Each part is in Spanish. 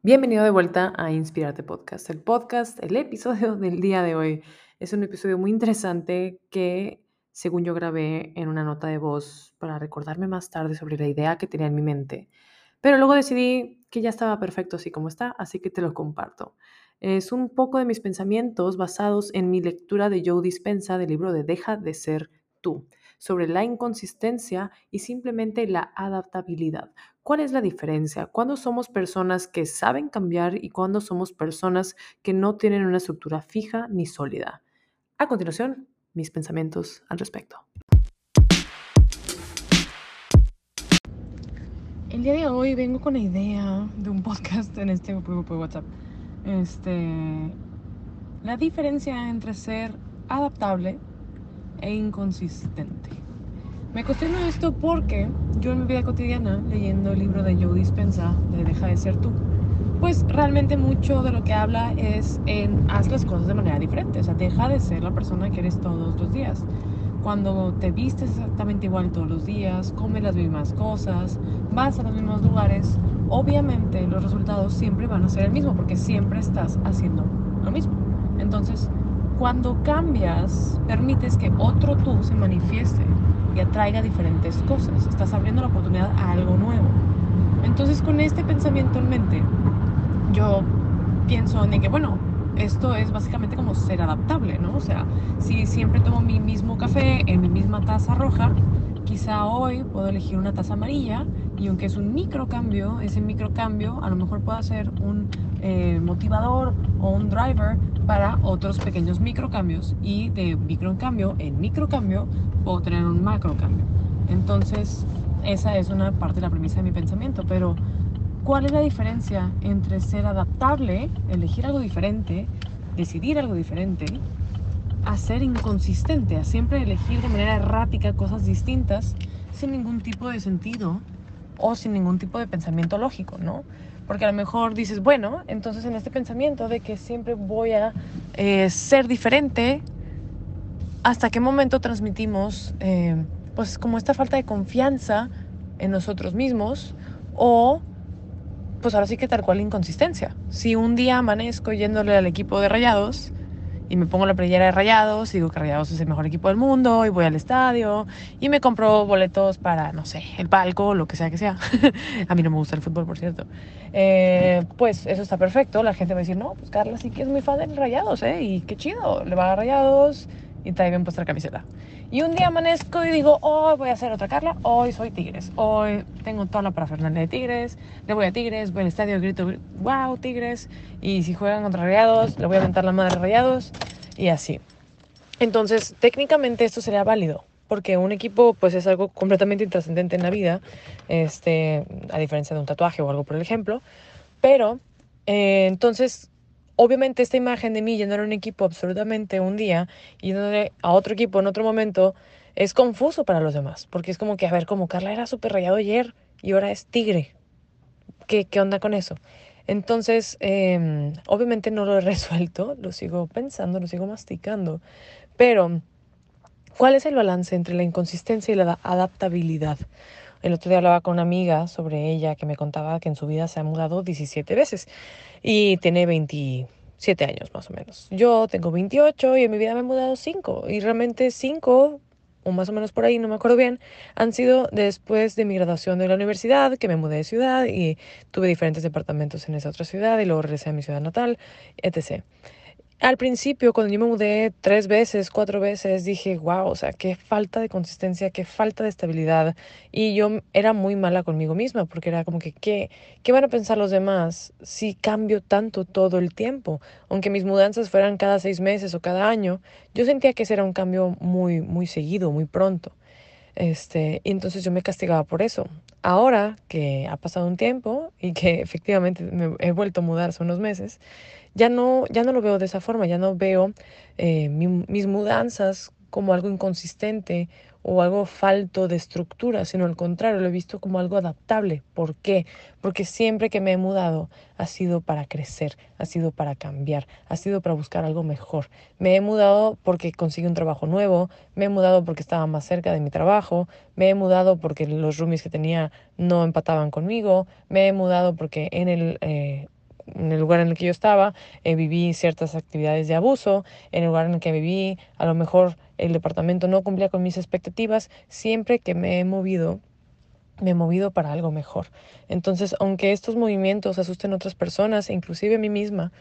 Bienvenido de vuelta a Inspirarte Podcast. El podcast, el episodio del día de hoy es un episodio muy interesante que, según yo grabé en una nota de voz para recordarme más tarde sobre la idea que tenía en mi mente. Pero luego decidí que ya estaba perfecto así como está, así que te lo comparto. Es un poco de mis pensamientos basados en mi lectura de Joe Dispensa del libro de Deja de ser tú, sobre la inconsistencia y simplemente la adaptabilidad. ¿Cuál es la diferencia? ¿Cuándo somos personas que saben cambiar y cuándo somos personas que no tienen una estructura fija ni sólida? A continuación, mis pensamientos al respecto. El día de hoy vengo con la idea de un podcast en este grupo de WhatsApp. Este, la diferencia entre ser adaptable e inconsistente. Me cuestiono esto porque yo en mi vida cotidiana, leyendo el libro de Joe Dispensa, de Deja de ser tú, pues realmente mucho de lo que habla es en haz las cosas de manera diferente, o sea, deja de ser la persona que eres todos los días. Cuando te vistes exactamente igual todos los días, comes las mismas cosas, vas a los mismos lugares, obviamente los resultados siempre van a ser el mismo porque siempre estás haciendo lo mismo. Entonces, cuando cambias, permites que otro tú se manifieste y atraiga diferentes cosas. Estás abriendo la oportunidad a algo nuevo. Entonces con este pensamiento en mente, yo pienso en que, bueno, esto es básicamente como ser adaptable, ¿no? O sea, si siempre tomo mi mismo café en mi misma taza roja, quizá hoy puedo elegir una taza amarilla y aunque es un micro cambio, ese micro cambio a lo mejor pueda ser un eh, motivador o un driver para otros pequeños microcambios y de microcambio en microcambio puedo tener un macrocambio. Entonces, esa es una parte de la premisa de mi pensamiento, pero ¿cuál es la diferencia entre ser adaptable, elegir algo diferente, decidir algo diferente, a ser inconsistente, a siempre elegir de manera errática cosas distintas sin ningún tipo de sentido o sin ningún tipo de pensamiento lógico, ¿no? Porque a lo mejor dices, bueno, entonces en este pensamiento de que siempre voy a eh, ser diferente, ¿hasta qué momento transmitimos eh, pues como esta falta de confianza en nosotros mismos o pues ahora sí que tal cual inconsistencia? Si un día amanezco yéndole al equipo de rayados, y me pongo la playera de Rayados, digo que Rayados es el mejor equipo del mundo y voy al estadio y me compro boletos para, no sé, el palco, lo que sea que sea. a mí no me gusta el fútbol, por cierto. Eh, pues eso está perfecto. La gente va a decir, no, pues Carla sí que es muy fan de Rayados, ¿eh? Y qué chido, le va a Rayados y trae bien puesta la camiseta. Y un día amanezco y digo, hoy voy a hacer otra Carla, hoy soy Tigres, hoy tengo toda la parafernalia de Tigres, le voy a Tigres, voy al estadio, grito, wow, Tigres, y si juegan contra Rayados, le voy a aventar la madre Rayados, y así. Entonces, técnicamente esto sería válido, porque un equipo pues es algo completamente intrascendente en la vida, este, a diferencia de un tatuaje o algo por ejemplo, pero eh, entonces obviamente esta imagen de mí yendo a un equipo absolutamente un día y a otro equipo en otro momento es confuso para los demás, porque es como que, a ver, como Carla era súper rayado ayer y ahora es tigre. ¿Qué, qué onda con eso? Entonces, em, obviamente no lo he resuelto, lo sigo pensando, lo sigo masticando, pero ¿cuál es el balance entre la inconsistencia y la adaptabilidad? El otro día hablaba con una amiga sobre ella que me contaba que en su vida se ha mudado 17 veces y tiene 27 años más o menos. Yo tengo 28 y en mi vida me he mudado 5 y realmente 5 o más o menos por ahí, no me acuerdo bien, han sido después de mi graduación de la universidad, que me mudé de ciudad y tuve diferentes departamentos en esa otra ciudad y luego regresé a mi ciudad natal, etc. Al principio, cuando yo me mudé tres veces, cuatro veces, dije, wow, o sea, qué falta de consistencia, qué falta de estabilidad. Y yo era muy mala conmigo misma, porque era como que, ¿qué, qué van a pensar los demás si cambio tanto todo el tiempo? Aunque mis mudanzas fueran cada seis meses o cada año, yo sentía que ese era un cambio muy, muy seguido, muy pronto. Este, y entonces yo me castigaba por eso. Ahora que ha pasado un tiempo y que efectivamente me he vuelto a mudar hace unos meses, ya no, ya no lo veo de esa forma, ya no veo eh, mis mudanzas como algo inconsistente o algo falto de estructura, sino al contrario, lo he visto como algo adaptable. ¿Por qué? Porque siempre que me he mudado ha sido para crecer, ha sido para cambiar, ha sido para buscar algo mejor. Me he mudado porque conseguí un trabajo nuevo, me he mudado porque estaba más cerca de mi trabajo, me he mudado porque los roomies que tenía no empataban conmigo, me he mudado porque en el... Eh, en el lugar en el que yo estaba, eh, viví ciertas actividades de abuso, en el lugar en el que viví, a lo mejor el departamento no cumplía con mis expectativas, siempre que me he movido me he movido para algo mejor. Entonces, aunque estos movimientos asusten a otras personas, inclusive a mí misma,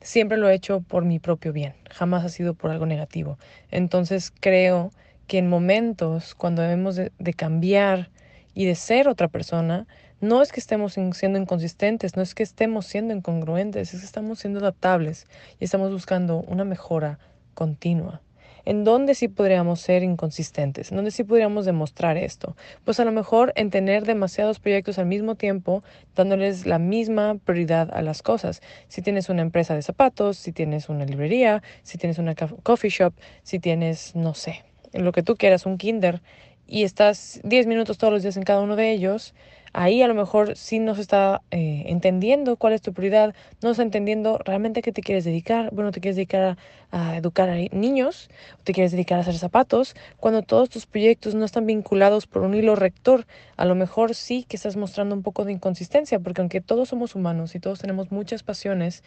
siempre lo he hecho por mi propio bien, jamás ha sido por algo negativo. Entonces, creo que en momentos cuando debemos de, de cambiar y de ser otra persona, no es que estemos siendo inconsistentes, no es que estemos siendo incongruentes, es que estamos siendo adaptables y estamos buscando una mejora continua. ¿En dónde sí podríamos ser inconsistentes? ¿En dónde sí podríamos demostrar esto? Pues a lo mejor en tener demasiados proyectos al mismo tiempo, dándoles la misma prioridad a las cosas. Si tienes una empresa de zapatos, si tienes una librería, si tienes una coffee shop, si tienes, no sé, lo que tú quieras, un kinder, y estás 10 minutos todos los días en cada uno de ellos, ahí a lo mejor sí no se está eh, entendiendo cuál es tu prioridad, no está entendiendo realmente a qué te quieres dedicar. Bueno, te quieres dedicar a, educar a niños, te quieres dedicar a hacer zapatos, cuando todos tus proyectos no están vinculados por un hilo rector, a lo mejor sí que estás mostrando un poco de inconsistencia, porque aunque todos somos humanos y todos tenemos muchas pasiones,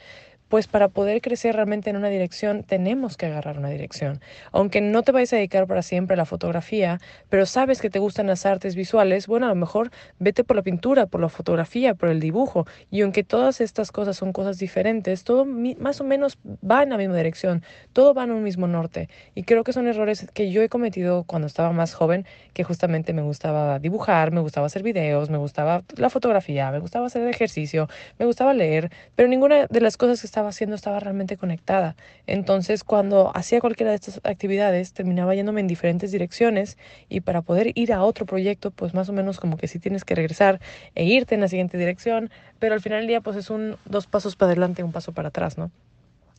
pues para poder crecer realmente en una dirección tenemos que agarrar una dirección. Aunque no te vayas a dedicar para siempre a la fotografía, pero sabes que te gustan las artes visuales, bueno, a lo mejor vete por la pintura, por la fotografía, por el dibujo. Y aunque todas estas cosas son cosas diferentes, todo más o menos va en la misma dirección, todo va en un mismo norte. Y creo que son errores que yo he cometido cuando estaba más joven, que justamente me gustaba dibujar, me gustaba hacer videos, me gustaba la fotografía, me gustaba hacer ejercicio, me gustaba leer, pero ninguna de las cosas que haciendo estaba realmente conectada. Entonces, cuando hacía cualquiera de estas actividades, terminaba yéndome en diferentes direcciones y para poder ir a otro proyecto, pues más o menos como que si tienes que regresar e irte en la siguiente dirección, pero al final del día pues es un dos pasos para adelante un paso para atrás, ¿no?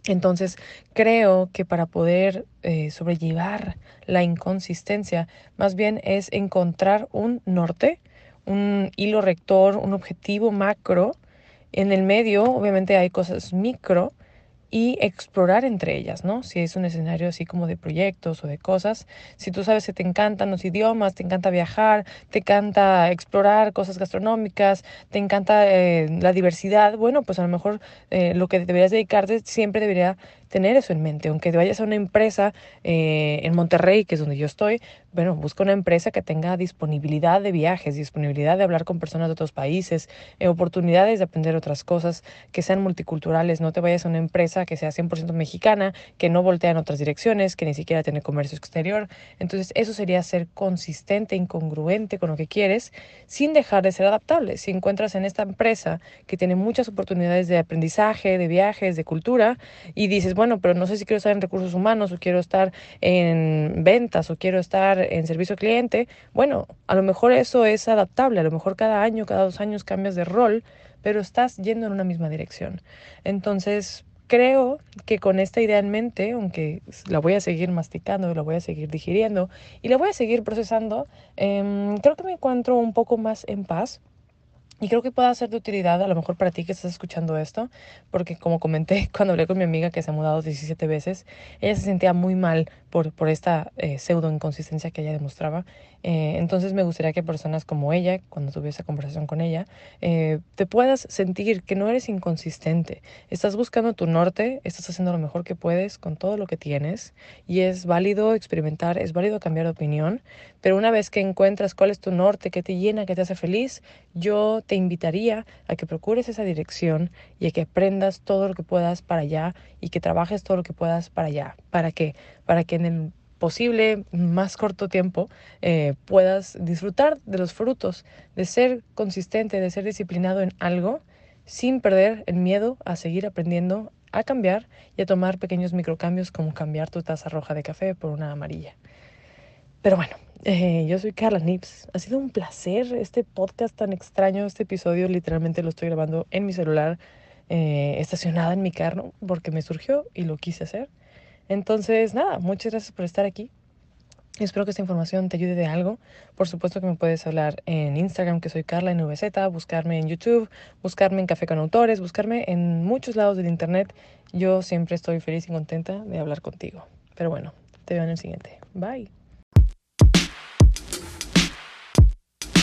Entonces, creo que para poder eh, sobrellevar la inconsistencia, más bien es encontrar un norte, un hilo rector, un objetivo macro en el medio, obviamente, hay cosas micro y explorar entre ellas, ¿no? Si es un escenario así como de proyectos o de cosas, si tú sabes que te encantan los idiomas, te encanta viajar, te encanta explorar cosas gastronómicas, te encanta eh, la diversidad, bueno, pues a lo mejor eh, lo que deberías dedicarte siempre debería tener eso en mente. Aunque vayas a una empresa eh, en Monterrey, que es donde yo estoy, bueno, busca una empresa que tenga disponibilidad de viajes, disponibilidad de hablar con personas de otros países, eh, oportunidades de aprender otras cosas, que sean multiculturales. No te vayas a una empresa que sea 100% mexicana, que no voltea en otras direcciones, que ni siquiera tiene comercio exterior. Entonces, eso sería ser consistente, incongruente con lo que quieres, sin dejar de ser adaptable. Si encuentras en esta empresa que tiene muchas oportunidades de aprendizaje, de viajes, de cultura, y dices, bueno, pero no sé si quiero estar en recursos humanos o quiero estar en ventas o quiero estar en servicio al cliente, bueno, a lo mejor eso es adaptable, a lo mejor cada año, cada dos años cambias de rol, pero estás yendo en una misma dirección. Entonces, creo que con esta idea en mente, aunque la voy a seguir masticando, la voy a seguir digiriendo y la voy a seguir procesando, eh, creo que me encuentro un poco más en paz y creo que pueda ser de utilidad a lo mejor para ti que estás escuchando esto, porque como comenté cuando hablé con mi amiga que se ha mudado 17 veces, ella se sentía muy mal por, esta eh, pseudo inconsistencia que ella demostraba. Eh, entonces me gustaría que personas como ella, cuando tuve esa conversación con ella, eh, te puedas sentir que no eres inconsistente. Estás buscando tu norte, estás haciendo lo mejor que puedes con todo lo que tienes y es válido experimentar, es válido cambiar de opinión, pero una vez que encuentras cuál es tu norte, que te llena, que te hace feliz, yo te invitaría a que procures esa dirección y a que aprendas todo lo que puedas para allá y que trabajes todo lo que puedas para allá. ¿Para qué? Para que en el posible más corto tiempo eh, puedas disfrutar de los frutos, de ser consistente, de ser disciplinado en algo sin perder el miedo a seguir aprendiendo a cambiar y a tomar pequeños microcambios como cambiar tu taza roja de café por una amarilla. Pero bueno, eh, yo soy Carla Nips. Ha sido un placer este podcast tan extraño. Este episodio literalmente lo estoy grabando en mi celular, eh, estacionada en mi carro, porque me surgió y lo quise hacer. Entonces, nada, muchas gracias por estar aquí. Espero que esta información te ayude de algo. Por supuesto que me puedes hablar en Instagram, que soy Carla NVZ, buscarme en YouTube, buscarme en Café con Autores, buscarme en muchos lados del Internet. Yo siempre estoy feliz y contenta de hablar contigo. Pero bueno, te veo en el siguiente. Bye.